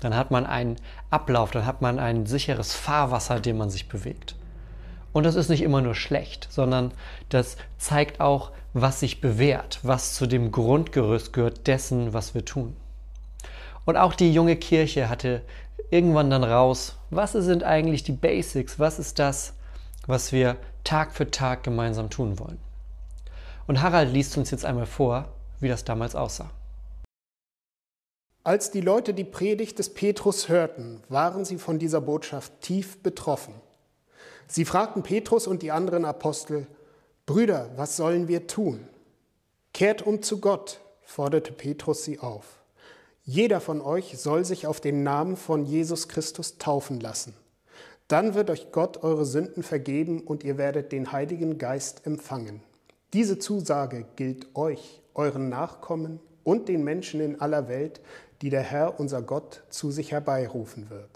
Dann hat man einen Ablauf, dann hat man ein sicheres Fahrwasser, dem man sich bewegt. Und das ist nicht immer nur schlecht, sondern das zeigt auch, was sich bewährt, was zu dem Grundgerüst gehört dessen, was wir tun. Und auch die junge Kirche hatte irgendwann dann raus, was sind eigentlich die Basics, was ist das, was wir Tag für Tag gemeinsam tun wollen. Und Harald liest uns jetzt einmal vor, wie das damals aussah. Als die Leute die Predigt des Petrus hörten, waren sie von dieser Botschaft tief betroffen. Sie fragten Petrus und die anderen Apostel, Brüder, was sollen wir tun? Kehrt um zu Gott, forderte Petrus sie auf. Jeder von euch soll sich auf den Namen von Jesus Christus taufen lassen. Dann wird euch Gott eure Sünden vergeben und ihr werdet den Heiligen Geist empfangen. Diese Zusage gilt euch, euren Nachkommen und den Menschen in aller Welt, die der Herr unser Gott zu sich herbeirufen wird.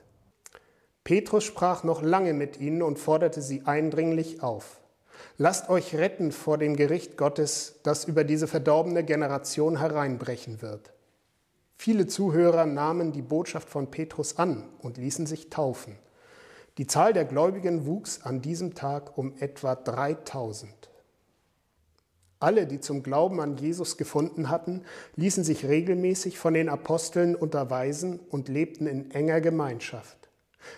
Petrus sprach noch lange mit ihnen und forderte sie eindringlich auf. Lasst euch retten vor dem Gericht Gottes, das über diese verdorbene Generation hereinbrechen wird. Viele Zuhörer nahmen die Botschaft von Petrus an und ließen sich taufen. Die Zahl der Gläubigen wuchs an diesem Tag um etwa 3000. Alle, die zum Glauben an Jesus gefunden hatten, ließen sich regelmäßig von den Aposteln unterweisen und lebten in enger Gemeinschaft.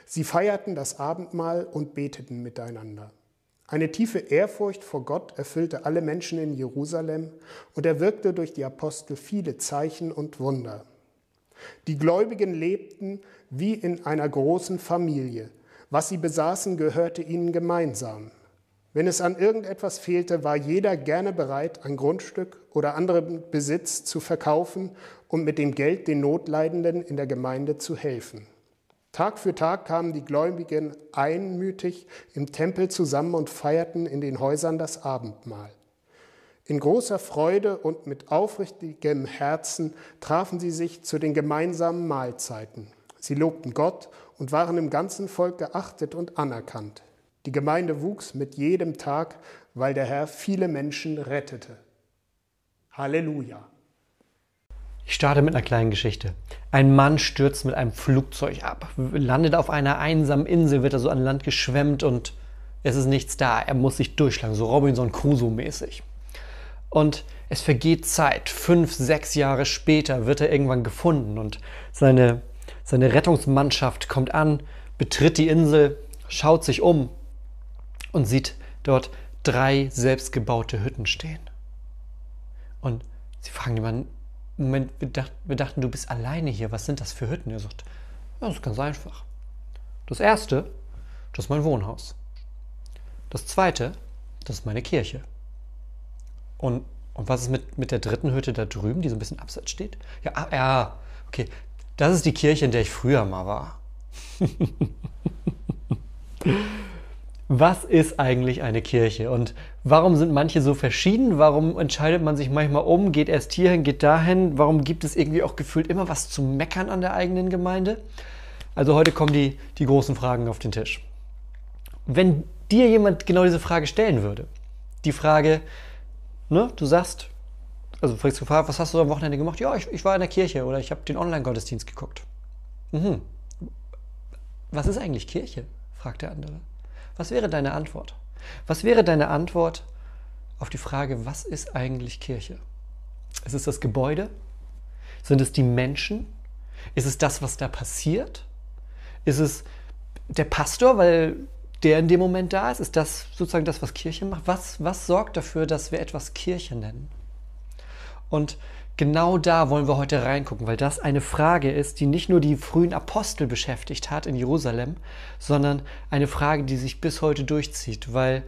Sie feierten das Abendmahl und beteten miteinander. Eine tiefe Ehrfurcht vor Gott erfüllte alle Menschen in Jerusalem und er wirkte durch die Apostel viele Zeichen und Wunder. Die Gläubigen lebten wie in einer großen Familie. Was sie besaßen, gehörte ihnen gemeinsam. Wenn es an irgendetwas fehlte, war jeder gerne bereit, ein Grundstück oder anderen Besitz zu verkaufen und mit dem Geld den Notleidenden in der Gemeinde zu helfen. Tag für Tag kamen die Gläubigen einmütig im Tempel zusammen und feierten in den Häusern das Abendmahl. In großer Freude und mit aufrichtigem Herzen trafen sie sich zu den gemeinsamen Mahlzeiten. Sie lobten Gott und waren im ganzen Volk geachtet und anerkannt. Die Gemeinde wuchs mit jedem Tag, weil der Herr viele Menschen rettete. Halleluja. Ich starte mit einer kleinen Geschichte. Ein Mann stürzt mit einem Flugzeug ab, landet auf einer einsamen Insel, wird er so an Land geschwemmt und es ist nichts da. Er muss sich durchschlagen, so Robinson Crusoe mäßig. Und es vergeht Zeit. Fünf, sechs Jahre später wird er irgendwann gefunden und seine, seine Rettungsmannschaft kommt an, betritt die Insel, schaut sich um und sieht dort drei selbstgebaute Hütten stehen. Und sie fragen jemanden, Moment, wir, dacht, wir dachten, du bist alleine hier. Was sind das für Hütten? Er sagt, ja, das ist ganz einfach. Das erste, das ist mein Wohnhaus. Das zweite, das ist meine Kirche. Und, und was ist mit, mit der dritten Hütte da drüben, die so ein bisschen abseits steht? Ja, ah, ja, okay. Das ist die Kirche, in der ich früher mal war. was ist eigentlich eine Kirche und warum sind manche so verschieden? Warum entscheidet man sich manchmal um, geht erst hierhin, geht dahin? Warum gibt es irgendwie auch gefühlt immer was zu meckern an der eigenen Gemeinde? Also heute kommen die, die großen Fragen auf den Tisch. Wenn dir jemand genau diese Frage stellen würde, die Frage, ne, du sagst, also fragst du, was hast du am Wochenende gemacht? Ja, ich, ich war in der Kirche oder ich habe den Online-Gottesdienst geguckt. Mhm. Was ist eigentlich Kirche? fragt der andere. Was wäre deine Antwort? Was wäre deine Antwort auf die Frage, was ist eigentlich Kirche? Ist es das Gebäude? Sind es die Menschen? Ist es das, was da passiert? Ist es der Pastor, weil der in dem Moment da ist? Ist das sozusagen das, was Kirche macht? Was, was sorgt dafür, dass wir etwas Kirche nennen? Und Genau da wollen wir heute reingucken, weil das eine Frage ist, die nicht nur die frühen Apostel beschäftigt hat in Jerusalem, sondern eine Frage, die sich bis heute durchzieht, weil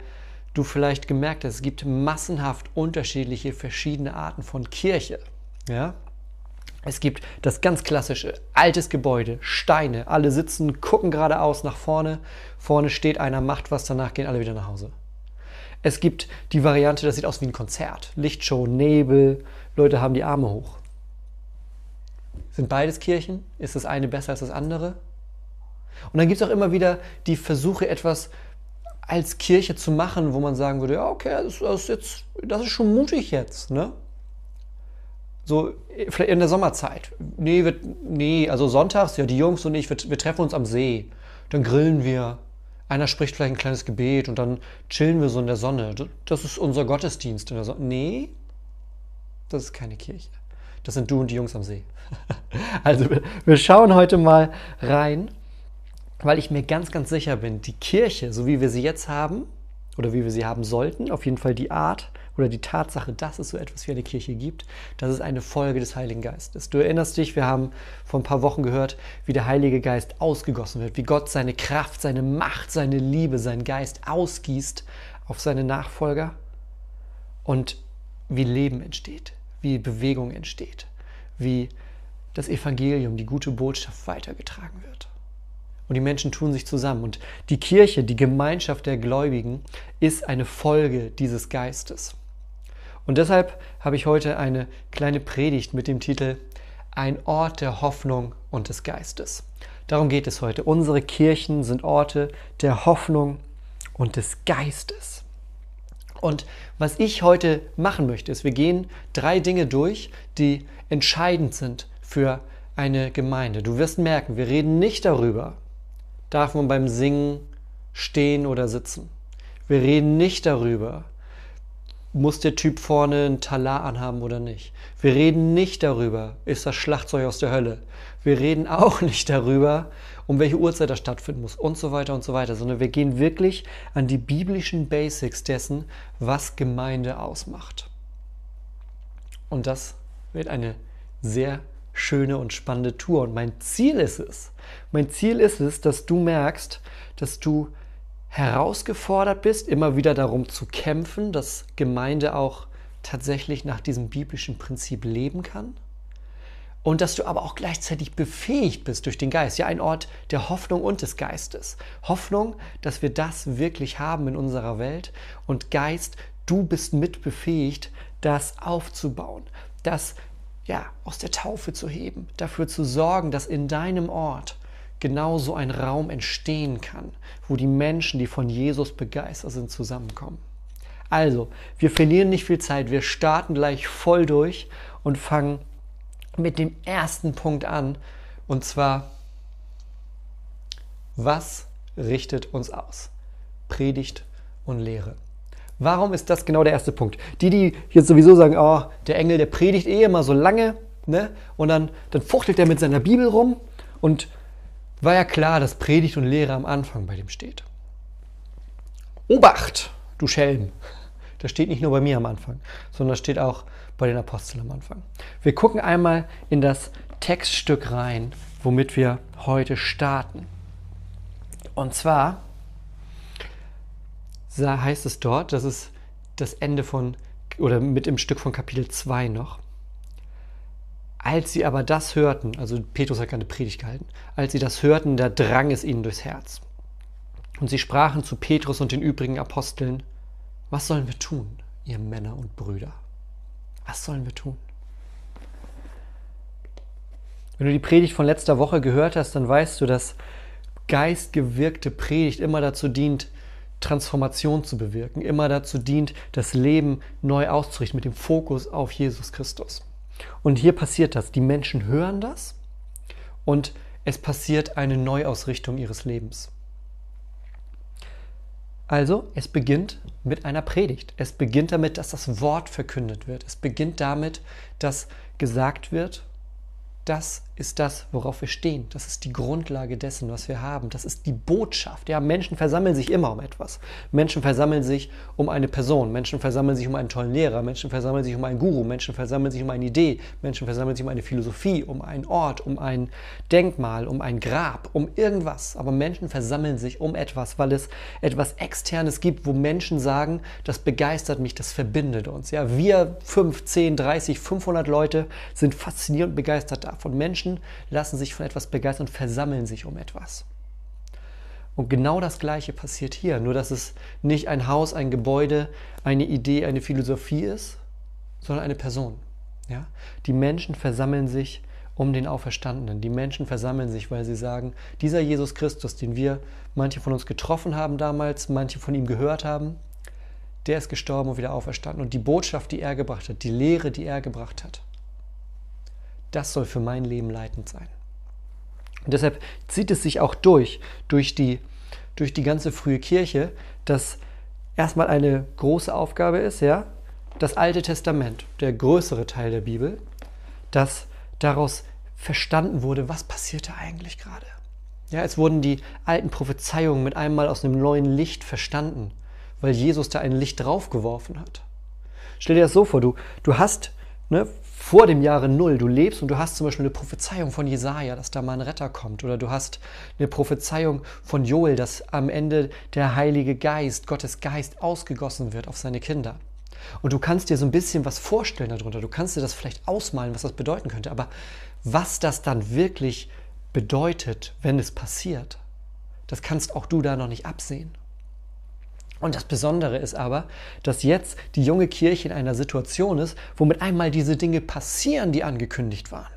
du vielleicht gemerkt hast, es gibt massenhaft unterschiedliche, verschiedene Arten von Kirche. Ja? Es gibt das ganz klassische, altes Gebäude, Steine, alle sitzen, gucken geradeaus nach vorne, vorne steht einer, macht was, danach gehen alle wieder nach Hause. Es gibt die Variante, das sieht aus wie ein Konzert, Lichtshow, Nebel, Leute haben die Arme hoch. Sind beides Kirchen? Ist das eine besser als das andere? Und dann gibt es auch immer wieder die Versuche, etwas als Kirche zu machen, wo man sagen würde, ja, okay, das ist, jetzt, das ist schon mutig jetzt, ne? So, vielleicht in der Sommerzeit. Nee, wir, nee, also sonntags, ja, die Jungs und ich, wir, wir treffen uns am See. Dann grillen wir. Einer spricht vielleicht ein kleines Gebet und dann chillen wir so in der Sonne. Das ist unser Gottesdienst in der Sonne. Nee, das ist keine Kirche. Das sind du und die Jungs am See. also, wir schauen heute mal rein, weil ich mir ganz, ganz sicher bin, die Kirche, so wie wir sie jetzt haben, oder wie wir sie haben sollten, auf jeden Fall die Art, oder die Tatsache, dass es so etwas wie eine Kirche gibt, das ist eine Folge des Heiligen Geistes. Du erinnerst dich, wir haben vor ein paar Wochen gehört, wie der Heilige Geist ausgegossen wird, wie Gott seine Kraft, seine Macht, seine Liebe, seinen Geist ausgießt auf seine Nachfolger und wie Leben entsteht, wie Bewegung entsteht, wie das Evangelium, die gute Botschaft weitergetragen wird. Und die Menschen tun sich zusammen. Und die Kirche, die Gemeinschaft der Gläubigen, ist eine Folge dieses Geistes. Und deshalb habe ich heute eine kleine Predigt mit dem Titel Ein Ort der Hoffnung und des Geistes. Darum geht es heute. Unsere Kirchen sind Orte der Hoffnung und des Geistes. Und was ich heute machen möchte, ist, wir gehen drei Dinge durch, die entscheidend sind für eine Gemeinde. Du wirst merken, wir reden nicht darüber, darf man beim Singen stehen oder sitzen. Wir reden nicht darüber, muss der Typ vorne ein Talar anhaben oder nicht. Wir reden nicht darüber, ist das Schlagzeug aus der Hölle. Wir reden auch nicht darüber, um welche Uhrzeit das stattfinden muss und so weiter und so weiter, sondern wir gehen wirklich an die biblischen Basics dessen, was Gemeinde ausmacht. Und das wird eine sehr schöne und spannende Tour. Und mein Ziel ist es, mein Ziel ist es, dass du merkst, dass du herausgefordert bist, immer wieder darum zu kämpfen, dass Gemeinde auch tatsächlich nach diesem biblischen Prinzip leben kann. Und dass du aber auch gleichzeitig befähigt bist durch den Geist. Ja, ein Ort der Hoffnung und des Geistes. Hoffnung, dass wir das wirklich haben in unserer Welt. Und Geist, du bist mitbefähigt, das aufzubauen. Das ja, aus der Taufe zu heben. Dafür zu sorgen, dass in deinem Ort genau so ein Raum entstehen kann, wo die Menschen, die von Jesus begeistert sind, zusammenkommen. Also, wir verlieren nicht viel Zeit, wir starten gleich voll durch und fangen mit dem ersten Punkt an, und zwar, was richtet uns aus? Predigt und Lehre. Warum ist das genau der erste Punkt? Die, die jetzt sowieso sagen, oh, der Engel, der predigt eh immer so lange, ne? und dann, dann fuchtelt er mit seiner Bibel rum und war ja klar, dass Predigt und Lehre am Anfang bei dem steht. Obacht, du Schelm! Das steht nicht nur bei mir am Anfang, sondern das steht auch bei den Aposteln am Anfang. Wir gucken einmal in das Textstück rein, womit wir heute starten. Und zwar heißt es dort, das ist das Ende von, oder mit im Stück von Kapitel 2 noch. Als sie aber das hörten, also Petrus hat keine Predigt gehalten, als sie das hörten, da drang es ihnen durchs Herz. Und sie sprachen zu Petrus und den übrigen Aposteln, was sollen wir tun, ihr Männer und Brüder? Was sollen wir tun? Wenn du die Predigt von letzter Woche gehört hast, dann weißt du, dass geistgewirkte Predigt immer dazu dient, Transformation zu bewirken, immer dazu dient, das Leben neu auszurichten mit dem Fokus auf Jesus Christus. Und hier passiert das. Die Menschen hören das und es passiert eine Neuausrichtung ihres Lebens. Also, es beginnt mit einer Predigt. Es beginnt damit, dass das Wort verkündet wird. Es beginnt damit, dass gesagt wird, das ist das, worauf wir stehen. Das ist die Grundlage dessen, was wir haben. Das ist die Botschaft. Ja, Menschen versammeln sich immer um etwas. Menschen versammeln sich um eine Person. Menschen versammeln sich um einen tollen Lehrer. Menschen versammeln sich um einen Guru. Menschen versammeln sich um eine Idee. Menschen versammeln sich um eine Philosophie, um einen Ort, um ein Denkmal, um ein Grab, um irgendwas. Aber Menschen versammeln sich um etwas, weil es etwas Externes gibt, wo Menschen sagen, das begeistert mich, das verbindet uns. Ja, wir 5, 10, 30, 500 Leute sind fasziniert und begeistert davon. Menschen Menschen lassen sich von etwas begeistern und versammeln sich um etwas. Und genau das Gleiche passiert hier, nur dass es nicht ein Haus, ein Gebäude, eine Idee, eine Philosophie ist, sondern eine Person. Ja? Die Menschen versammeln sich um den Auferstandenen. Die Menschen versammeln sich, weil sie sagen, dieser Jesus Christus, den wir manche von uns getroffen haben damals, manche von ihm gehört haben, der ist gestorben und wieder auferstanden. Und die Botschaft, die er gebracht hat, die Lehre, die er gebracht hat, das soll für mein Leben leitend sein. Und deshalb zieht es sich auch durch, durch die, durch die ganze frühe Kirche, dass erstmal eine große Aufgabe ist, ja, das Alte Testament, der größere Teil der Bibel, dass daraus verstanden wurde, was passierte eigentlich gerade. Ja, es wurden die alten Prophezeiungen mit einmal aus einem neuen Licht verstanden, weil Jesus da ein Licht draufgeworfen hat. Stell dir das so vor, du, du hast ne, vor dem Jahre Null, du lebst und du hast zum Beispiel eine Prophezeiung von Jesaja, dass da mal ein Retter kommt, oder du hast eine Prophezeiung von Joel, dass am Ende der Heilige Geist, Gottes Geist, ausgegossen wird auf seine Kinder. Und du kannst dir so ein bisschen was vorstellen darunter, du kannst dir das vielleicht ausmalen, was das bedeuten könnte, aber was das dann wirklich bedeutet, wenn es passiert, das kannst auch du da noch nicht absehen. Und das Besondere ist aber, dass jetzt die junge Kirche in einer Situation ist, wo mit einmal diese Dinge passieren, die angekündigt waren.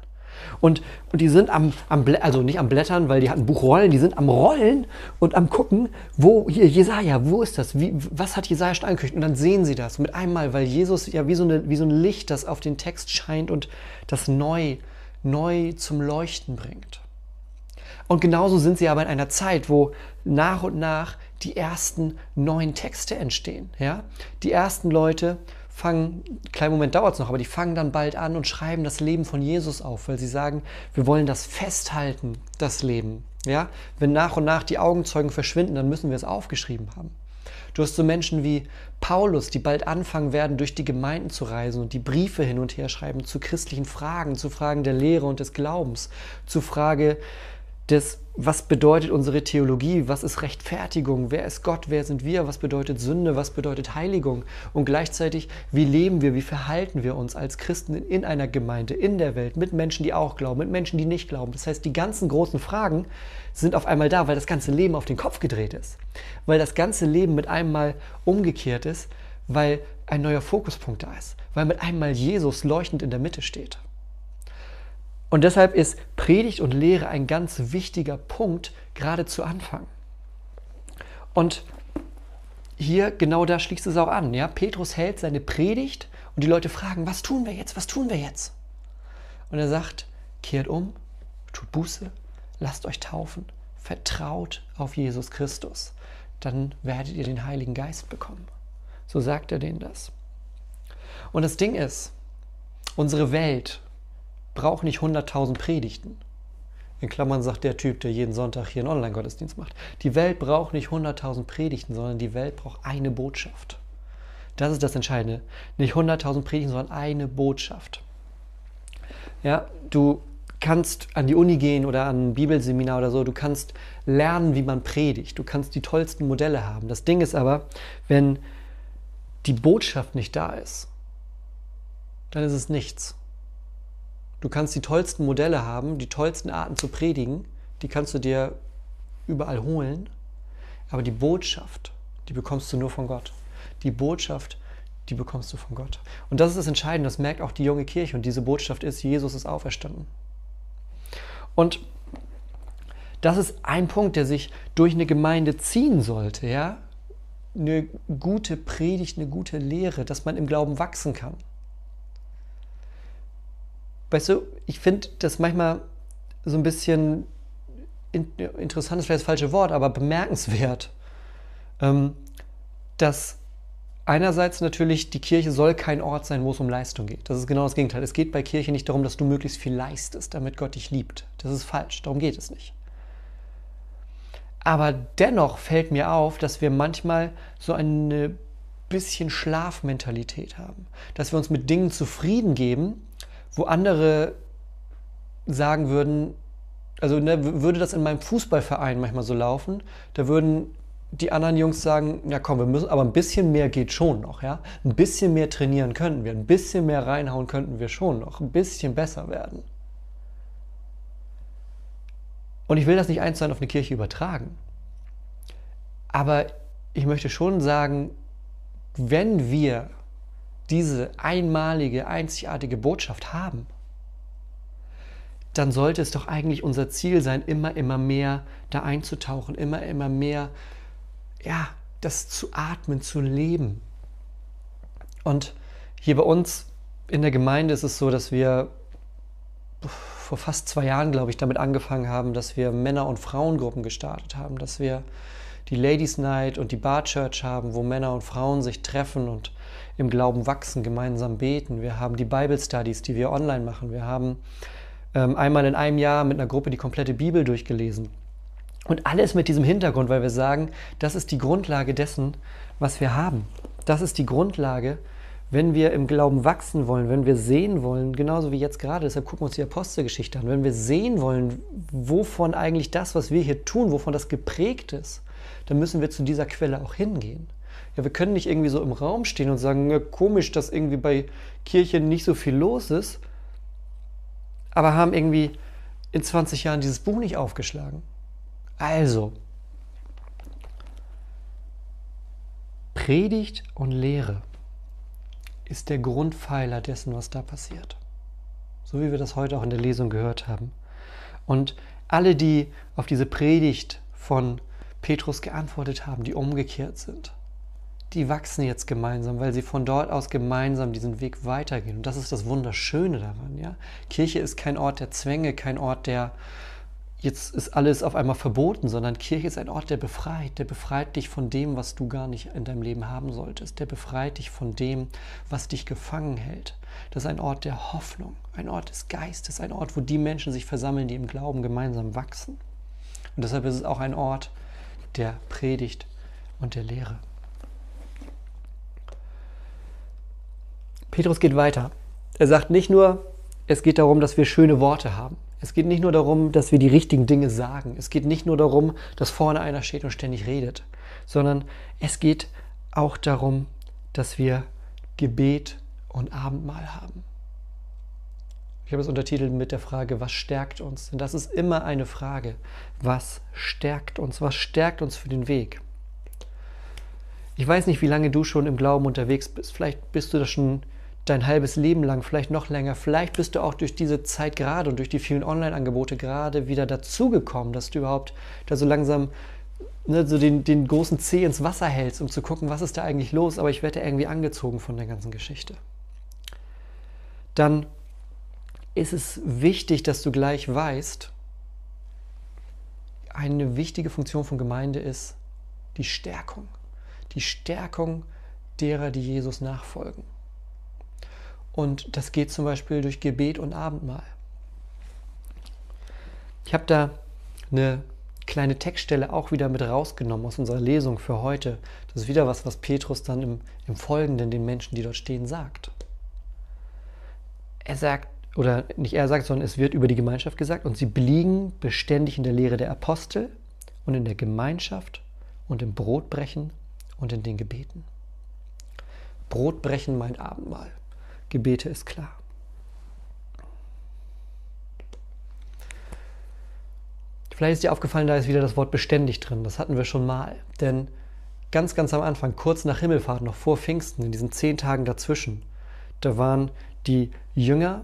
Und, und die sind am, am, also nicht am Blättern, weil die hatten Buchrollen, die sind am Rollen und am Gucken, wo hier Jesaja, wo ist das? Wie, was hat Jesaja schon angekündigt? Und dann sehen sie das mit einmal, weil Jesus ja wie so, eine, wie so ein Licht, das auf den Text scheint und das neu, neu zum Leuchten bringt. Und genauso sind sie aber in einer Zeit, wo nach und nach die ersten neuen Texte entstehen. Ja? Die ersten Leute fangen, kleinen Moment dauert es noch, aber die fangen dann bald an und schreiben das Leben von Jesus auf, weil sie sagen, wir wollen das festhalten, das Leben. Ja? Wenn nach und nach die Augenzeugen verschwinden, dann müssen wir es aufgeschrieben haben. Du hast so Menschen wie Paulus, die bald anfangen werden, durch die Gemeinden zu reisen und die Briefe hin und her schreiben zu christlichen Fragen, zu Fragen der Lehre und des Glaubens, zu Frage des, was bedeutet unsere Theologie, was ist Rechtfertigung, wer ist Gott, wer sind wir, was bedeutet Sünde, was bedeutet Heiligung? Und gleichzeitig, wie leben wir, wie verhalten wir uns als Christen in einer Gemeinde, in der Welt, mit Menschen, die auch glauben, mit Menschen, die nicht glauben. Das heißt, die ganzen großen Fragen sind auf einmal da, weil das ganze Leben auf den Kopf gedreht ist, weil das ganze Leben mit einmal umgekehrt ist, weil ein neuer Fokuspunkt da ist, weil mit einmal Jesus leuchtend in der Mitte steht. Und deshalb ist Predigt und Lehre ein ganz wichtiger Punkt, gerade zu Anfang. Und hier genau da schließt es auch an. Ja? Petrus hält seine Predigt und die Leute fragen, was tun wir jetzt, was tun wir jetzt? Und er sagt, kehrt um, tut Buße, lasst euch taufen, vertraut auf Jesus Christus, dann werdet ihr den Heiligen Geist bekommen. So sagt er denen das. Und das Ding ist, unsere Welt, braucht nicht 100.000 Predigten. In Klammern sagt der Typ, der jeden Sonntag hier einen Online-Gottesdienst macht. Die Welt braucht nicht 100.000 Predigten, sondern die Welt braucht eine Botschaft. Das ist das Entscheidende. Nicht 100.000 Predigten, sondern eine Botschaft. Ja, du kannst an die Uni gehen oder an ein Bibelseminar oder so, du kannst lernen, wie man predigt, du kannst die tollsten Modelle haben. Das Ding ist aber, wenn die Botschaft nicht da ist, dann ist es nichts. Du kannst die tollsten Modelle haben, die tollsten Arten zu predigen, die kannst du dir überall holen, aber die Botschaft, die bekommst du nur von Gott. Die Botschaft, die bekommst du von Gott. Und das ist das Entscheidende, das merkt auch die junge Kirche und diese Botschaft ist, Jesus ist auferstanden. Und das ist ein Punkt, der sich durch eine Gemeinde ziehen sollte, ja? Eine gute Predigt, eine gute Lehre, dass man im Glauben wachsen kann weißt du, ich finde das manchmal so ein bisschen in, interessant, ist vielleicht das falsche Wort, aber bemerkenswert, ähm, dass einerseits natürlich, die Kirche soll kein Ort sein, wo es um Leistung geht. Das ist genau das Gegenteil. Es geht bei Kirche nicht darum, dass du möglichst viel leistest, damit Gott dich liebt. Das ist falsch. Darum geht es nicht. Aber dennoch fällt mir auf, dass wir manchmal so eine bisschen Schlafmentalität haben. Dass wir uns mit Dingen zufrieden geben, wo andere sagen würden, also ne, würde das in meinem Fußballverein manchmal so laufen, da würden die anderen Jungs sagen, ja komm, wir müssen, aber ein bisschen mehr geht schon noch, ja. Ein bisschen mehr trainieren könnten wir, ein bisschen mehr reinhauen könnten wir schon noch, ein bisschen besser werden. Und ich will das nicht eins zu eins auf eine Kirche übertragen. Aber ich möchte schon sagen, wenn wir diese einmalige, einzigartige Botschaft haben, dann sollte es doch eigentlich unser Ziel sein, immer, immer mehr da einzutauchen, immer, immer mehr, ja, das zu atmen, zu leben. Und hier bei uns in der Gemeinde ist es so, dass wir vor fast zwei Jahren, glaube ich, damit angefangen haben, dass wir Männer- und Frauengruppen gestartet haben, dass wir die Ladies Night und die Bar Church haben, wo Männer und Frauen sich treffen und im Glauben wachsen, gemeinsam beten. Wir haben die Bible Studies, die wir online machen. Wir haben ähm, einmal in einem Jahr mit einer Gruppe die komplette Bibel durchgelesen. Und alles mit diesem Hintergrund, weil wir sagen, das ist die Grundlage dessen, was wir haben. Das ist die Grundlage, wenn wir im Glauben wachsen wollen, wenn wir sehen wollen, genauso wie jetzt gerade, deshalb gucken wir uns die Apostelgeschichte an, wenn wir sehen wollen, wovon eigentlich das, was wir hier tun, wovon das geprägt ist, dann müssen wir zu dieser Quelle auch hingehen. Ja, wir können nicht irgendwie so im Raum stehen und sagen, ja, komisch, dass irgendwie bei Kirche nicht so viel los ist, aber haben irgendwie in 20 Jahren dieses Buch nicht aufgeschlagen. Also, Predigt und Lehre ist der Grundpfeiler dessen, was da passiert. So wie wir das heute auch in der Lesung gehört haben. Und alle, die auf diese Predigt von Petrus geantwortet haben, die umgekehrt sind, die wachsen jetzt gemeinsam, weil sie von dort aus gemeinsam diesen Weg weitergehen. Und das ist das Wunderschöne daran. Ja? Kirche ist kein Ort der Zwänge, kein Ort der, jetzt ist alles auf einmal verboten, sondern Kirche ist ein Ort, der befreit. Der befreit dich von dem, was du gar nicht in deinem Leben haben solltest. Der befreit dich von dem, was dich gefangen hält. Das ist ein Ort der Hoffnung, ein Ort des Geistes, ein Ort, wo die Menschen sich versammeln, die im Glauben gemeinsam wachsen. Und deshalb ist es auch ein Ort der Predigt und der Lehre. Petrus geht weiter. Er sagt nicht nur, es geht darum, dass wir schöne Worte haben. Es geht nicht nur darum, dass wir die richtigen Dinge sagen. Es geht nicht nur darum, dass vorne einer steht und ständig redet, sondern es geht auch darum, dass wir Gebet und Abendmahl haben. Ich habe es untertitelt mit der Frage, was stärkt uns? Denn das ist immer eine Frage. Was stärkt uns? Was stärkt uns für den Weg? Ich weiß nicht, wie lange du schon im Glauben unterwegs bist. Vielleicht bist du das schon dein halbes Leben lang, vielleicht noch länger. Vielleicht bist du auch durch diese Zeit gerade und durch die vielen Online-Angebote gerade wieder dazugekommen, dass du überhaupt da so langsam ne, so den, den großen Zeh ins Wasser hältst, um zu gucken, was ist da eigentlich los. Aber ich werde irgendwie angezogen von der ganzen Geschichte. Dann ist es wichtig, dass du gleich weißt, eine wichtige Funktion von Gemeinde ist die Stärkung. Die Stärkung derer, die Jesus nachfolgen. Und das geht zum Beispiel durch Gebet und Abendmahl. Ich habe da eine kleine Textstelle auch wieder mit rausgenommen aus unserer Lesung für heute. Das ist wieder was, was Petrus dann im, im Folgenden den Menschen, die dort stehen, sagt. Er sagt, oder nicht er sagt, sondern es wird über die Gemeinschaft gesagt, und sie blieben beständig in der Lehre der Apostel und in der Gemeinschaft und im Brotbrechen und in den Gebeten. Brotbrechen meint Abendmahl. Gebete ist klar. Vielleicht ist dir aufgefallen, da ist wieder das Wort beständig drin. Das hatten wir schon mal. Denn ganz, ganz am Anfang, kurz nach Himmelfahrt, noch vor Pfingsten, in diesen zehn Tagen dazwischen, da waren die Jünger,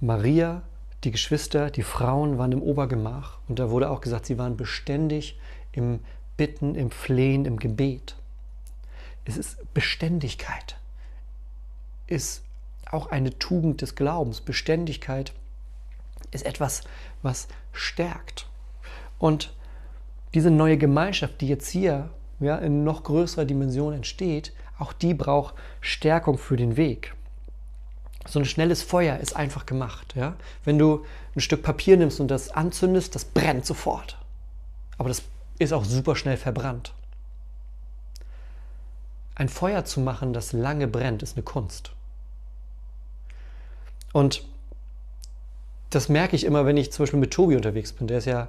Maria, die Geschwister, die Frauen waren im Obergemach. Und da wurde auch gesagt, sie waren beständig im Bitten, im Flehen, im Gebet. Es ist Beständigkeit, ist auch eine Tugend des Glaubens. Beständigkeit ist etwas, was stärkt. Und diese neue Gemeinschaft, die jetzt hier ja, in noch größerer Dimension entsteht, auch die braucht Stärkung für den Weg. So ein schnelles Feuer ist einfach gemacht. Ja? Wenn du ein Stück Papier nimmst und das anzündest, das brennt sofort. Aber das ist auch super schnell verbrannt. Ein Feuer zu machen, das lange brennt, ist eine Kunst. Und das merke ich immer, wenn ich zum Beispiel mit Tobi unterwegs bin. Der ist ja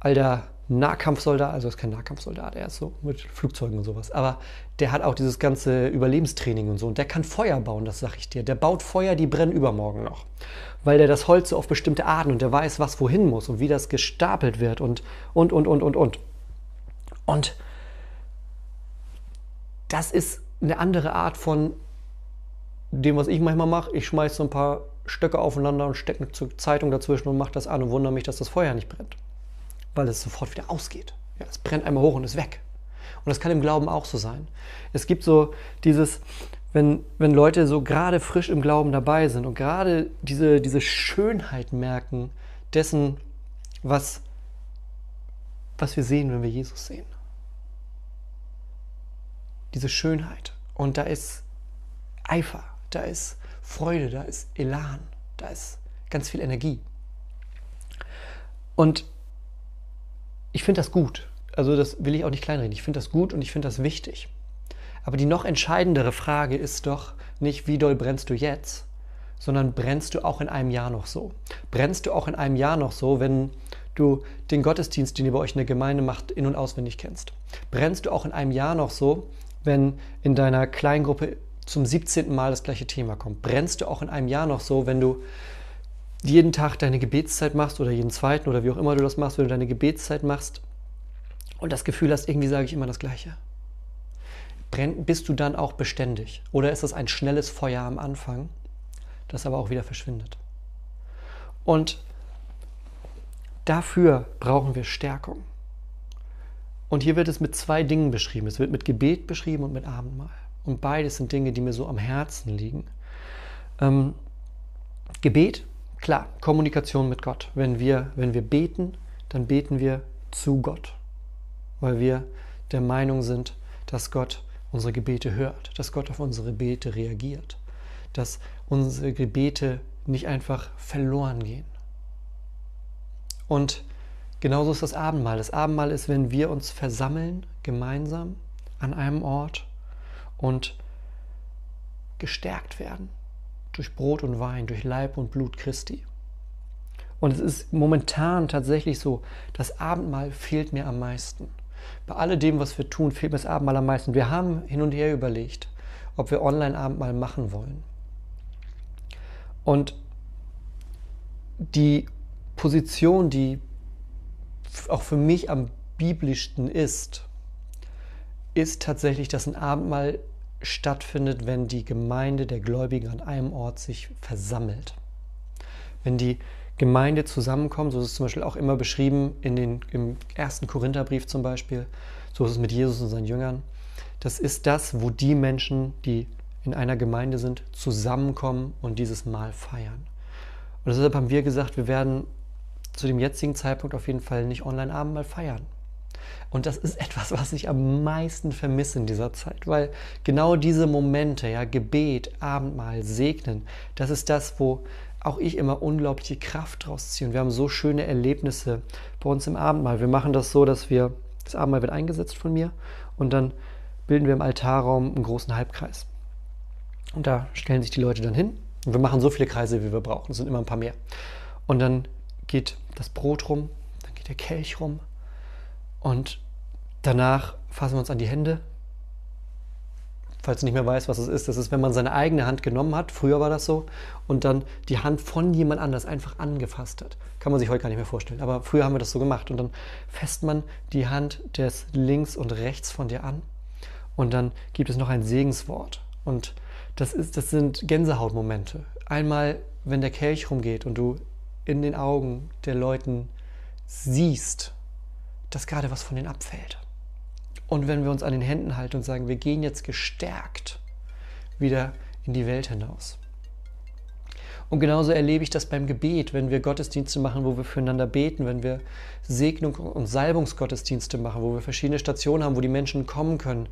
alter Nahkampfsoldat, also ist kein Nahkampfsoldat, er ist so mit Flugzeugen und sowas. Aber der hat auch dieses ganze Überlebenstraining und so. Und der kann Feuer bauen, das sag ich dir. Der baut Feuer, die brennen übermorgen noch. Weil der das Holz so auf bestimmte Arten und der weiß, was wohin muss und wie das gestapelt wird und, und, und, und, und, und. Und das ist eine andere Art von dem, was ich manchmal mache. Ich schmeiße so ein paar Stöcke aufeinander und stecke eine Zeitung dazwischen und mache das an und wundere mich, dass das Feuer nicht brennt weil es sofort wieder ausgeht. Ja, es brennt einmal hoch und ist weg. Und das kann im Glauben auch so sein. Es gibt so dieses, wenn, wenn Leute so gerade frisch im Glauben dabei sind und gerade diese, diese Schönheit merken dessen, was, was wir sehen, wenn wir Jesus sehen. Diese Schönheit. Und da ist Eifer, da ist Freude, da ist Elan, da ist ganz viel Energie. Und ich finde das gut. Also das will ich auch nicht kleinreden. Ich finde das gut und ich finde das wichtig. Aber die noch entscheidendere Frage ist doch nicht, wie doll brennst du jetzt, sondern brennst du auch in einem Jahr noch so? Brennst du auch in einem Jahr noch so, wenn du den Gottesdienst, den ihr bei euch in der Gemeinde macht, in- und auswendig kennst? Brennst du auch in einem Jahr noch so, wenn in deiner Kleingruppe zum 17. Mal das gleiche Thema kommt? Brennst du auch in einem Jahr noch so, wenn du jeden Tag deine Gebetszeit machst oder jeden zweiten oder wie auch immer du das machst, wenn du deine Gebetszeit machst und das Gefühl hast, irgendwie sage ich immer das Gleiche. bist du dann auch beständig? Oder ist das ein schnelles Feuer am Anfang, das aber auch wieder verschwindet? Und dafür brauchen wir Stärkung. Und hier wird es mit zwei Dingen beschrieben. Es wird mit Gebet beschrieben und mit Abendmahl. Und beides sind Dinge, die mir so am Herzen liegen. Ähm, Gebet Klar, Kommunikation mit Gott. Wenn wir, wenn wir beten, dann beten wir zu Gott, weil wir der Meinung sind, dass Gott unsere Gebete hört, dass Gott auf unsere Gebete reagiert, dass unsere Gebete nicht einfach verloren gehen. Und genauso ist das Abendmahl. Das Abendmahl ist, wenn wir uns versammeln, gemeinsam an einem Ort und gestärkt werden durch Brot und Wein, durch Leib und Blut Christi. Und es ist momentan tatsächlich so, das Abendmahl fehlt mir am meisten. Bei alledem, was wir tun, fehlt mir das Abendmahl am meisten. Wir haben hin und her überlegt, ob wir Online-Abendmahl machen wollen. Und die Position, die auch für mich am biblischsten ist, ist tatsächlich, dass ein Abendmahl stattfindet, wenn die Gemeinde der Gläubigen an einem Ort sich versammelt. Wenn die Gemeinde zusammenkommt, so ist es zum Beispiel auch immer beschrieben in den, im ersten Korintherbrief zum Beispiel, so ist es mit Jesus und seinen Jüngern. Das ist das, wo die Menschen, die in einer Gemeinde sind, zusammenkommen und dieses Mal feiern. Und deshalb haben wir gesagt, wir werden zu dem jetzigen Zeitpunkt auf jeden Fall nicht online mal feiern. Und das ist etwas, was ich am meisten vermisse in dieser Zeit, weil genau diese Momente, ja, Gebet, Abendmahl, Segnen, das ist das, wo auch ich immer unglaubliche Kraft draus ziehe. Und wir haben so schöne Erlebnisse bei uns im Abendmahl. Wir machen das so, dass wir, das Abendmahl wird eingesetzt von mir und dann bilden wir im Altarraum einen großen Halbkreis. Und da stellen sich die Leute dann hin und wir machen so viele Kreise, wie wir brauchen. Es sind immer ein paar mehr. Und dann geht das Brot rum, dann geht der Kelch rum und danach fassen wir uns an die Hände. Falls du nicht mehr weißt, was es ist, das ist, wenn man seine eigene Hand genommen hat, früher war das so, und dann die Hand von jemand anders einfach angefasst hat. Kann man sich heute gar nicht mehr vorstellen, aber früher haben wir das so gemacht. Und dann fässt man die Hand des links und rechts von dir an und dann gibt es noch ein Segenswort. Und das, ist, das sind Gänsehautmomente. Einmal, wenn der Kelch rumgeht und du in den Augen der Leuten siehst, dass gerade was von denen abfällt. Und wenn wir uns an den Händen halten und sagen, wir gehen jetzt gestärkt wieder in die Welt hinaus. Und genauso erlebe ich das beim Gebet, wenn wir Gottesdienste machen, wo wir füreinander beten, wenn wir Segnung und Salbungsgottesdienste machen, wo wir verschiedene Stationen haben, wo die Menschen kommen können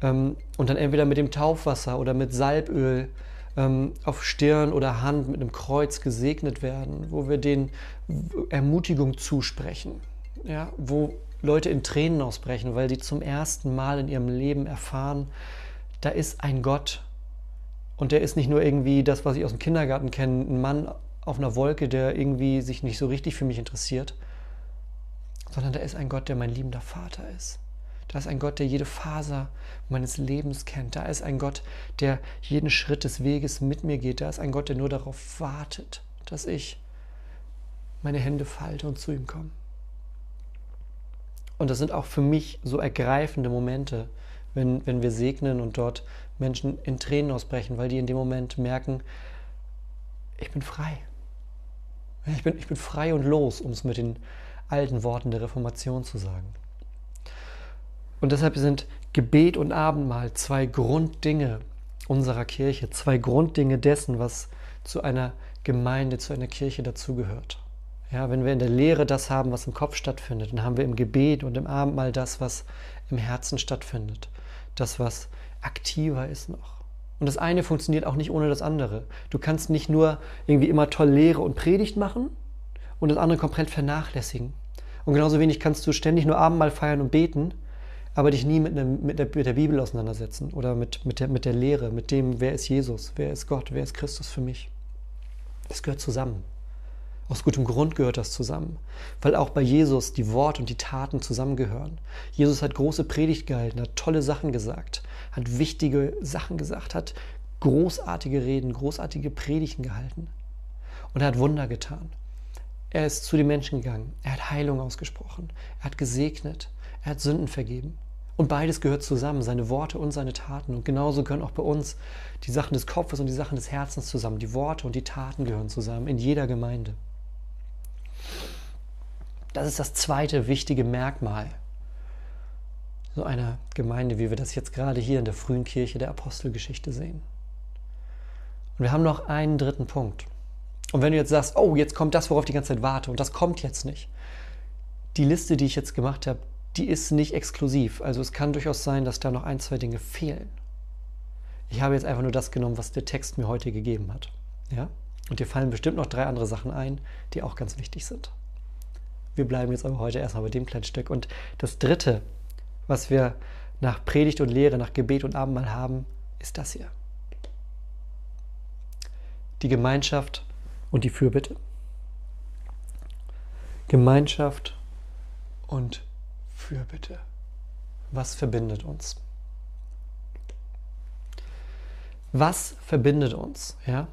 ähm, und dann entweder mit dem Taufwasser oder mit Salböl ähm, auf Stirn oder Hand mit einem Kreuz gesegnet werden, wo wir denen Ermutigung zusprechen, ja, wo Leute in Tränen ausbrechen, weil sie zum ersten Mal in ihrem Leben erfahren, da ist ein Gott. Und der ist nicht nur irgendwie das, was ich aus dem Kindergarten kenne, ein Mann auf einer Wolke, der irgendwie sich nicht so richtig für mich interessiert, sondern da ist ein Gott, der mein liebender Vater ist. Da ist ein Gott, der jede Faser meines Lebens kennt. Da ist ein Gott, der jeden Schritt des Weges mit mir geht. Da ist ein Gott, der nur darauf wartet, dass ich meine Hände falte und zu ihm komme. Und das sind auch für mich so ergreifende Momente, wenn, wenn wir segnen und dort Menschen in Tränen ausbrechen, weil die in dem Moment merken, ich bin frei. Ich bin, ich bin frei und los, um es mit den alten Worten der Reformation zu sagen. Und deshalb sind Gebet und Abendmahl zwei Grunddinge unserer Kirche, zwei Grunddinge dessen, was zu einer Gemeinde, zu einer Kirche dazugehört. Ja, wenn wir in der Lehre das haben, was im Kopf stattfindet, dann haben wir im Gebet und im Abendmahl das, was im Herzen stattfindet. Das, was aktiver ist noch. Und das eine funktioniert auch nicht ohne das andere. Du kannst nicht nur irgendwie immer toll Lehre und Predigt machen und das andere komplett vernachlässigen. Und genauso wenig kannst du ständig nur Abendmahl feiern und beten, aber dich nie mit, einem, mit, der, mit der, Bibel auseinandersetzen oder mit, mit, der, mit der Lehre, mit dem, wer ist Jesus, wer ist Gott, wer ist Christus für mich. Das gehört zusammen. Aus gutem Grund gehört das zusammen, weil auch bei Jesus die Wort und die Taten zusammengehören. Jesus hat große Predigt gehalten, hat tolle Sachen gesagt, hat wichtige Sachen gesagt, hat großartige Reden, großartige Predigten gehalten und er hat Wunder getan. Er ist zu den Menschen gegangen, er hat Heilung ausgesprochen, er hat gesegnet, er hat Sünden vergeben. Und beides gehört zusammen, seine Worte und seine Taten. Und genauso gehören auch bei uns die Sachen des Kopfes und die Sachen des Herzens zusammen. Die Worte und die Taten gehören zusammen in jeder Gemeinde. Das ist das zweite wichtige Merkmal so einer Gemeinde, wie wir das jetzt gerade hier in der frühen Kirche der Apostelgeschichte sehen. Und wir haben noch einen dritten Punkt. Und wenn du jetzt sagst, oh, jetzt kommt das, worauf ich die ganze Zeit warte, und das kommt jetzt nicht. Die Liste, die ich jetzt gemacht habe, die ist nicht exklusiv. Also es kann durchaus sein, dass da noch ein, zwei Dinge fehlen. Ich habe jetzt einfach nur das genommen, was der Text mir heute gegeben hat. Ja? Und dir fallen bestimmt noch drei andere Sachen ein, die auch ganz wichtig sind. Wir bleiben jetzt aber heute erstmal bei dem kleinen Stück. Und das Dritte, was wir nach Predigt und Lehre, nach Gebet und Abendmahl haben, ist das hier. Die Gemeinschaft und die Fürbitte. Gemeinschaft und Fürbitte. Was verbindet uns? Was verbindet uns? Ja?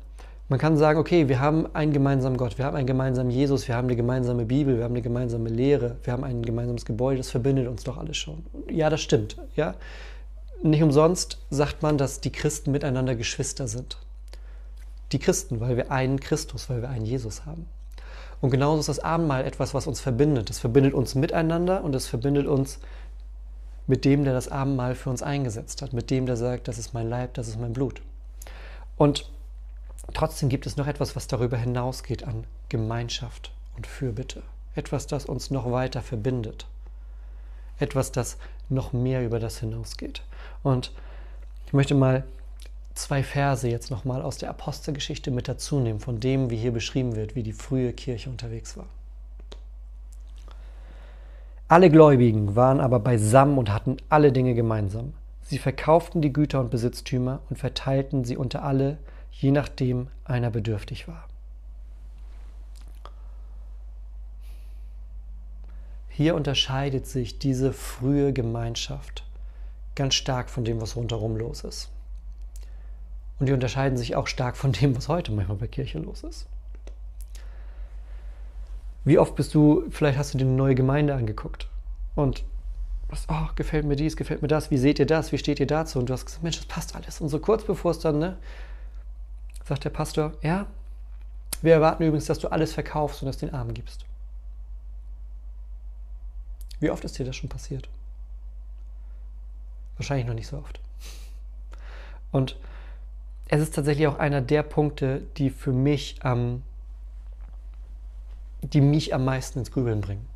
Man kann sagen, okay, wir haben einen gemeinsamen Gott, wir haben einen gemeinsamen Jesus, wir haben eine gemeinsame Bibel, wir haben eine gemeinsame Lehre, wir haben ein gemeinsames Gebäude, das verbindet uns doch alles schon. Ja, das stimmt. Ja? Nicht umsonst sagt man, dass die Christen miteinander Geschwister sind. Die Christen, weil wir einen Christus, weil wir einen Jesus haben. Und genauso ist das Abendmahl etwas, was uns verbindet. Es verbindet uns miteinander und es verbindet uns mit dem, der das Abendmahl für uns eingesetzt hat, mit dem, der sagt, das ist mein Leib, das ist mein Blut. Und Trotzdem gibt es noch etwas, was darüber hinausgeht an Gemeinschaft und Fürbitte. Etwas, das uns noch weiter verbindet. Etwas, das noch mehr über das hinausgeht. Und ich möchte mal zwei Verse jetzt nochmal aus der Apostelgeschichte mit dazu nehmen, von dem, wie hier beschrieben wird, wie die frühe Kirche unterwegs war. Alle Gläubigen waren aber beisammen und hatten alle Dinge gemeinsam. Sie verkauften die Güter und Besitztümer und verteilten sie unter alle, je nachdem einer bedürftig war. Hier unterscheidet sich diese frühe Gemeinschaft ganz stark von dem, was rundherum los ist. Und die unterscheiden sich auch stark von dem, was heute manchmal bei Kirche los ist. Wie oft bist du, vielleicht hast du dir eine neue Gemeinde angeguckt und was, oh, gefällt mir dies, gefällt mir das, wie seht ihr das, wie steht ihr dazu? Und du hast gesagt, Mensch, das passt alles. Und so kurz bevor es dann ne, sagt der Pastor, ja, wir erwarten übrigens, dass du alles verkaufst und es den Armen gibst. Wie oft ist dir das schon passiert? Wahrscheinlich noch nicht so oft. Und es ist tatsächlich auch einer der Punkte, die für mich am, die mich am meisten ins Grübeln bringen.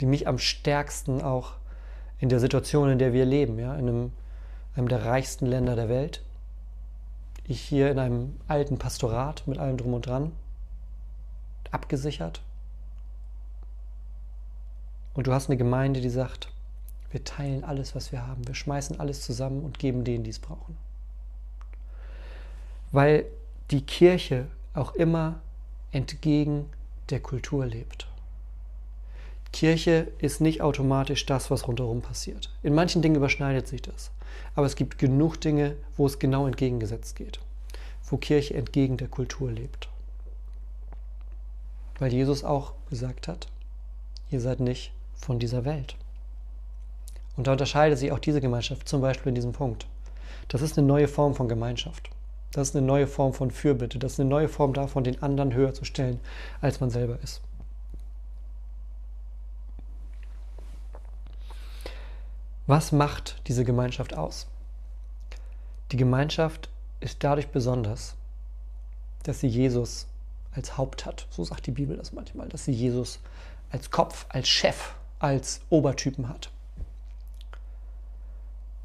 Die mich am stärksten auch in der Situation, in der wir leben, ja, in einem, einem der reichsten Länder der Welt. Ich hier in einem alten Pastorat mit allem drum und dran, abgesichert. Und du hast eine Gemeinde, die sagt, wir teilen alles, was wir haben. Wir schmeißen alles zusammen und geben denen, die es brauchen. Weil die Kirche auch immer entgegen der Kultur lebt. Kirche ist nicht automatisch das, was rundherum passiert. In manchen Dingen überschneidet sich das. Aber es gibt genug Dinge, wo es genau entgegengesetzt geht. Wo Kirche entgegen der Kultur lebt. Weil Jesus auch gesagt hat, ihr seid nicht von dieser Welt. Und da unterscheidet sich auch diese Gemeinschaft zum Beispiel in diesem Punkt. Das ist eine neue Form von Gemeinschaft. Das ist eine neue Form von Fürbitte. Das ist eine neue Form davon, den anderen höher zu stellen, als man selber ist. Was macht diese Gemeinschaft aus? Die Gemeinschaft ist dadurch besonders, dass sie Jesus als Haupt hat. So sagt die Bibel das manchmal, dass sie Jesus als Kopf, als Chef, als Obertypen hat.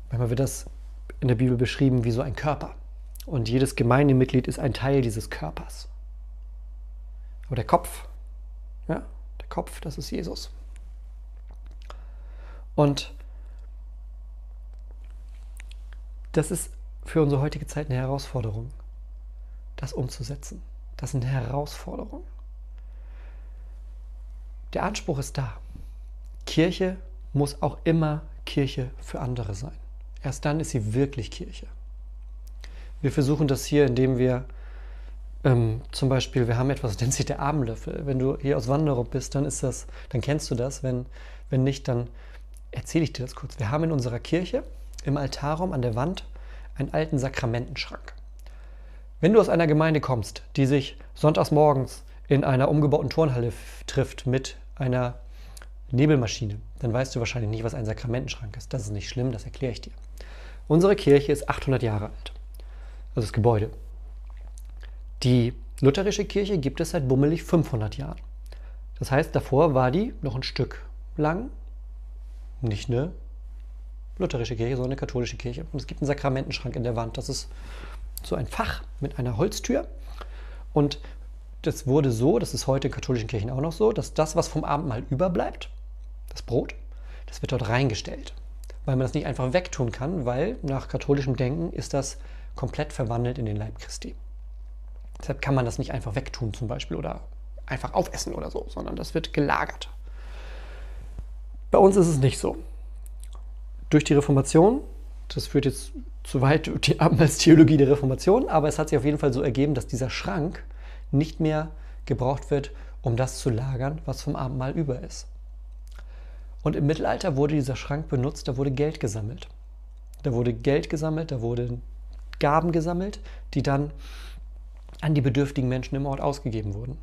Manchmal wird das in der Bibel beschrieben wie so ein Körper. Und jedes Gemeindemitglied ist ein Teil dieses Körpers. Aber der Kopf, ja, der Kopf, das ist Jesus. Und das ist für unsere heutige Zeit eine Herausforderung, das umzusetzen. Das ist eine Herausforderung. Der Anspruch ist da. Kirche muss auch immer Kirche für andere sein. Erst dann ist sie wirklich Kirche. Wir versuchen das hier, indem wir ähm, zum Beispiel, wir haben etwas, nennt sich der Abendlöffel. Wenn du hier aus Wanderung bist, dann ist das, dann kennst du das. Wenn, wenn nicht, dann erzähle ich dir das kurz. Wir haben in unserer Kirche im Altarraum an der Wand einen alten Sakramentenschrank. Wenn du aus einer Gemeinde kommst, die sich sonntags morgens in einer umgebauten Turnhalle trifft mit einer Nebelmaschine, dann weißt du wahrscheinlich nicht, was ein Sakramentenschrank ist. Das ist nicht schlimm, das erkläre ich dir. Unsere Kirche ist 800 Jahre alt, also das Gebäude. Die lutherische Kirche gibt es seit bummelig 500 Jahren. Das heißt, davor war die noch ein Stück lang, nicht eine lutherische Kirche, sondern eine katholische Kirche. Und es gibt einen Sakramentenschrank in der Wand. Das ist so ein Fach mit einer Holztür. Und das wurde so, das ist heute in katholischen Kirchen auch noch so, dass das, was vom Abendmahl überbleibt, das Brot, das wird dort reingestellt. Weil man das nicht einfach wegtun kann, weil nach katholischem Denken ist das komplett verwandelt in den Leib Christi. Deshalb kann man das nicht einfach wegtun zum Beispiel oder einfach aufessen oder so, sondern das wird gelagert. Bei uns ist es nicht so. Durch die Reformation, das führt jetzt zu weit die Abendmahlstheologie der Reformation, aber es hat sich auf jeden Fall so ergeben, dass dieser Schrank nicht mehr gebraucht wird, um das zu lagern, was vom Abendmahl über ist. Und im Mittelalter wurde dieser Schrank benutzt, da wurde Geld gesammelt. Da wurde Geld gesammelt, da wurden Gaben gesammelt, die dann an die bedürftigen Menschen im Ort ausgegeben wurden.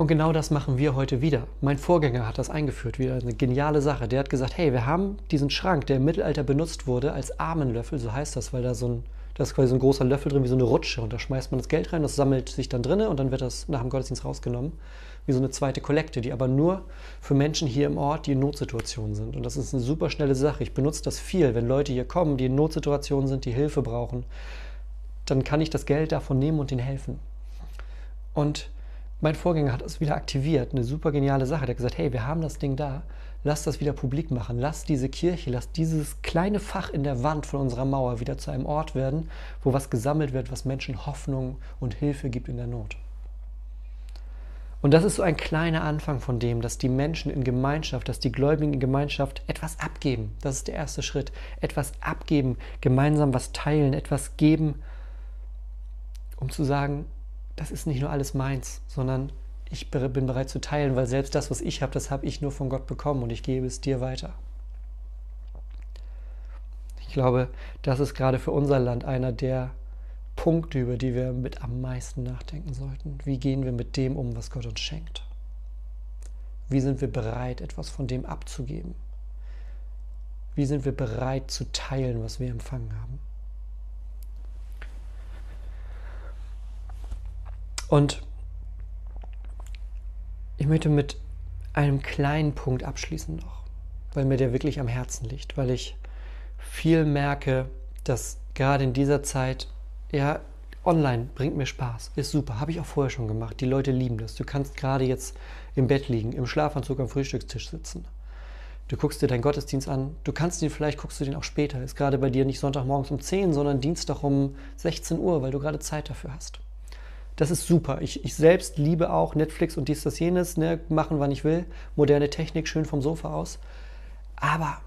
Und genau das machen wir heute wieder. Mein Vorgänger hat das eingeführt, wieder eine geniale Sache. Der hat gesagt, hey, wir haben diesen Schrank, der im Mittelalter benutzt wurde als Armenlöffel, so heißt das, weil da so ein, da ist quasi so ein großer Löffel drin wie so eine Rutsche und da schmeißt man das Geld rein, das sammelt sich dann drinne und dann wird das nach dem Gottesdienst rausgenommen, wie so eine zweite Kollekte, die aber nur für Menschen hier im Ort, die in Notsituationen sind. Und das ist eine super schnelle Sache. Ich benutze das viel, wenn Leute hier kommen, die in Notsituationen sind, die Hilfe brauchen, dann kann ich das Geld davon nehmen und ihnen helfen. Und mein Vorgänger hat es wieder aktiviert, eine super geniale Sache. Der hat gesagt, hey, wir haben das Ding da, lass das wieder publik machen, lass diese Kirche, lass dieses kleine Fach in der Wand von unserer Mauer wieder zu einem Ort werden, wo was gesammelt wird, was Menschen Hoffnung und Hilfe gibt in der Not. Und das ist so ein kleiner Anfang von dem, dass die Menschen in Gemeinschaft, dass die Gläubigen in Gemeinschaft etwas abgeben. Das ist der erste Schritt. Etwas abgeben, gemeinsam was teilen, etwas geben, um zu sagen, das ist nicht nur alles meins, sondern ich bin bereit zu teilen, weil selbst das, was ich habe, das habe ich nur von Gott bekommen und ich gebe es dir weiter. Ich glaube, das ist gerade für unser Land einer der Punkte, über die wir mit am meisten nachdenken sollten. Wie gehen wir mit dem um, was Gott uns schenkt? Wie sind wir bereit, etwas von dem abzugeben? Wie sind wir bereit zu teilen, was wir empfangen haben? Und ich möchte mit einem kleinen Punkt abschließen noch, weil mir der wirklich am Herzen liegt, weil ich viel merke, dass gerade in dieser Zeit, ja, online bringt mir Spaß, ist super, habe ich auch vorher schon gemacht. Die Leute lieben das. Du kannst gerade jetzt im Bett liegen, im Schlafanzug am Frühstückstisch sitzen. Du guckst dir deinen Gottesdienst an. Du kannst ihn vielleicht, guckst du den auch später. Ist gerade bei dir nicht Sonntagmorgens um 10, sondern Dienstag um 16 Uhr, weil du gerade Zeit dafür hast. Das ist super. Ich, ich selbst liebe auch Netflix und dies, das, jenes, ne, machen, wann ich will. Moderne Technik, schön vom Sofa aus. Aber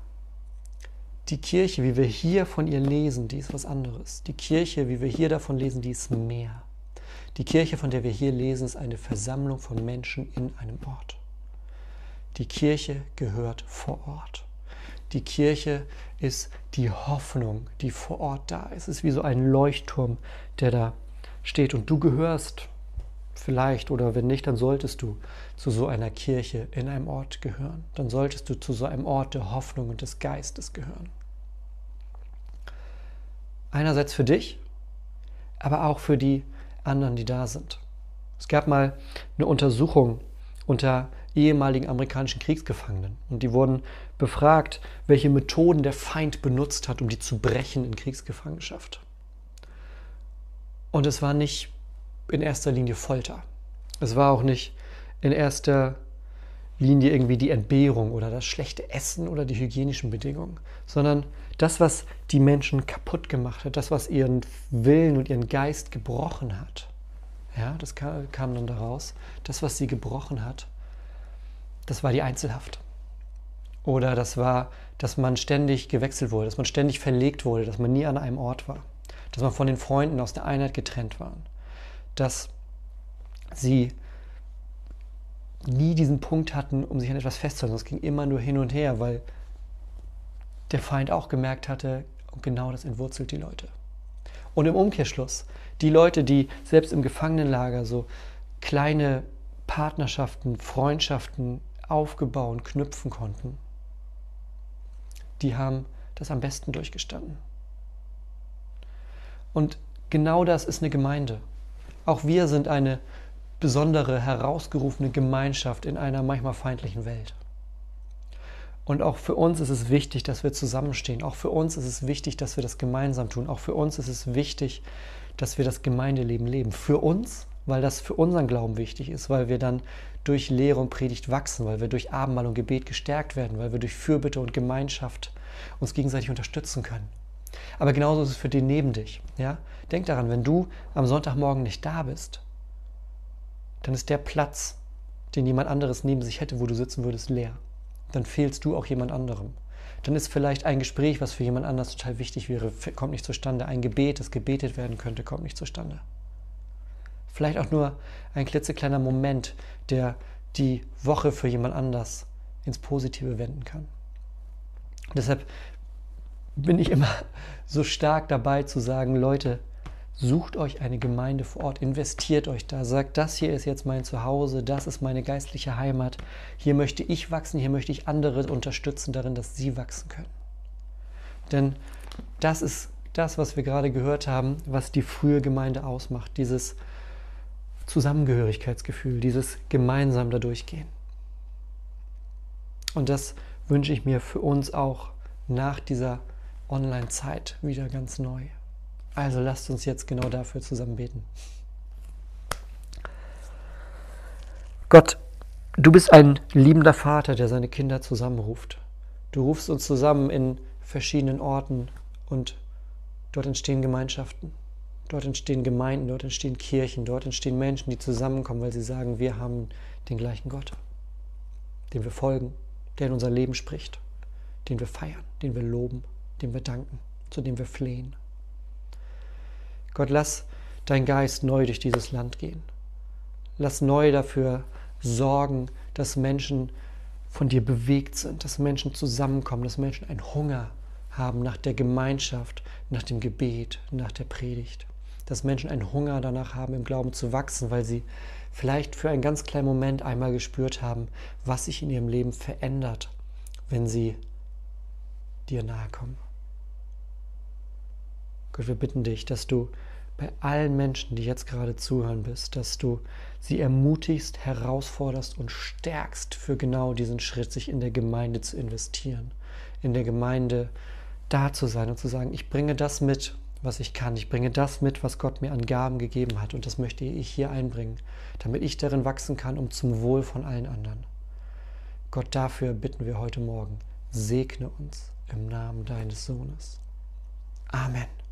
die Kirche, wie wir hier von ihr lesen, die ist was anderes. Die Kirche, wie wir hier davon lesen, die ist mehr. Die Kirche, von der wir hier lesen, ist eine Versammlung von Menschen in einem Ort. Die Kirche gehört vor Ort. Die Kirche ist die Hoffnung, die vor Ort da ist. Es ist wie so ein Leuchtturm, der da steht. Und du gehörst vielleicht oder wenn nicht, dann solltest du zu so einer Kirche in einem Ort gehören. Dann solltest du zu so einem Ort der Hoffnung und des Geistes gehören. Einerseits für dich, aber auch für die anderen, die da sind. Es gab mal eine Untersuchung unter ehemaligen amerikanischen Kriegsgefangenen und die wurden befragt, welche Methoden der Feind benutzt hat, um die zu brechen in Kriegsgefangenschaft. Und es war nicht in erster Linie Folter. Es war auch nicht in erster Linie irgendwie die Entbehrung oder das schlechte Essen oder die hygienischen Bedingungen, sondern das, was die Menschen kaputt gemacht hat, das, was ihren Willen und ihren Geist gebrochen hat. Ja, das kam, kam dann daraus. Das, was sie gebrochen hat, das war die Einzelhaft. Oder das war, dass man ständig gewechselt wurde, dass man ständig verlegt wurde, dass man nie an einem Ort war, dass man von den Freunden aus der Einheit getrennt war dass sie nie diesen Punkt hatten, um sich an etwas festzuhalten. Es ging immer nur hin und her, weil der Feind auch gemerkt hatte, und genau das entwurzelt die Leute. Und im Umkehrschluss, die Leute, die selbst im Gefangenenlager so kleine Partnerschaften, Freundschaften aufgebaut, knüpfen konnten, die haben das am besten durchgestanden. Und genau das ist eine Gemeinde. Auch wir sind eine besondere, herausgerufene Gemeinschaft in einer manchmal feindlichen Welt. Und auch für uns ist es wichtig, dass wir zusammenstehen. Auch für uns ist es wichtig, dass wir das gemeinsam tun. Auch für uns ist es wichtig, dass wir das Gemeindeleben leben. Für uns, weil das für unseren Glauben wichtig ist, weil wir dann durch Lehre und Predigt wachsen, weil wir durch Abendmahl und Gebet gestärkt werden, weil wir durch Fürbitte und Gemeinschaft uns gegenseitig unterstützen können. Aber genauso ist es für den neben dich. Ja? Denk daran, wenn du am Sonntagmorgen nicht da bist, dann ist der Platz, den jemand anderes neben sich hätte, wo du sitzen würdest, leer. Dann fehlst du auch jemand anderem. Dann ist vielleicht ein Gespräch, was für jemand anders total wichtig wäre, kommt nicht zustande. Ein Gebet, das gebetet werden könnte, kommt nicht zustande. Vielleicht auch nur ein klitzekleiner Moment, der die Woche für jemand anders ins Positive wenden kann. Und deshalb bin ich immer so stark dabei zu sagen, Leute, sucht euch eine Gemeinde vor Ort, investiert euch da, sagt, das hier ist jetzt mein Zuhause, das ist meine geistliche Heimat, hier möchte ich wachsen, hier möchte ich andere unterstützen darin, dass sie wachsen können. Denn das ist das, was wir gerade gehört haben, was die frühe Gemeinde ausmacht, dieses Zusammengehörigkeitsgefühl, dieses gemeinsam da durchgehen. Und das wünsche ich mir für uns auch nach dieser Online-Zeit wieder ganz neu. Also lasst uns jetzt genau dafür zusammen beten. Gott, du bist ein liebender Vater, der seine Kinder zusammenruft. Du rufst uns zusammen in verschiedenen Orten und dort entstehen Gemeinschaften. Dort entstehen Gemeinden, dort entstehen Kirchen, dort entstehen Menschen, die zusammenkommen, weil sie sagen, wir haben den gleichen Gott, dem wir folgen, der in unser Leben spricht, den wir feiern, den wir loben dem wir danken, zu dem wir flehen. Gott, lass dein Geist neu durch dieses Land gehen. Lass neu dafür sorgen, dass Menschen von dir bewegt sind, dass Menschen zusammenkommen, dass Menschen einen Hunger haben nach der Gemeinschaft, nach dem Gebet, nach der Predigt. Dass Menschen einen Hunger danach haben, im Glauben zu wachsen, weil sie vielleicht für einen ganz kleinen Moment einmal gespürt haben, was sich in ihrem Leben verändert, wenn sie dir nahe kommen. Gott, wir bitten dich, dass du bei allen Menschen, die jetzt gerade zuhören bist, dass du sie ermutigst, herausforderst und stärkst für genau diesen Schritt, sich in der Gemeinde zu investieren, in der Gemeinde da zu sein und zu sagen, ich bringe das mit, was ich kann, ich bringe das mit, was Gott mir an Gaben gegeben hat und das möchte ich hier einbringen, damit ich darin wachsen kann, um zum Wohl von allen anderen. Gott, dafür bitten wir heute Morgen, segne uns im Namen deines Sohnes. Amen.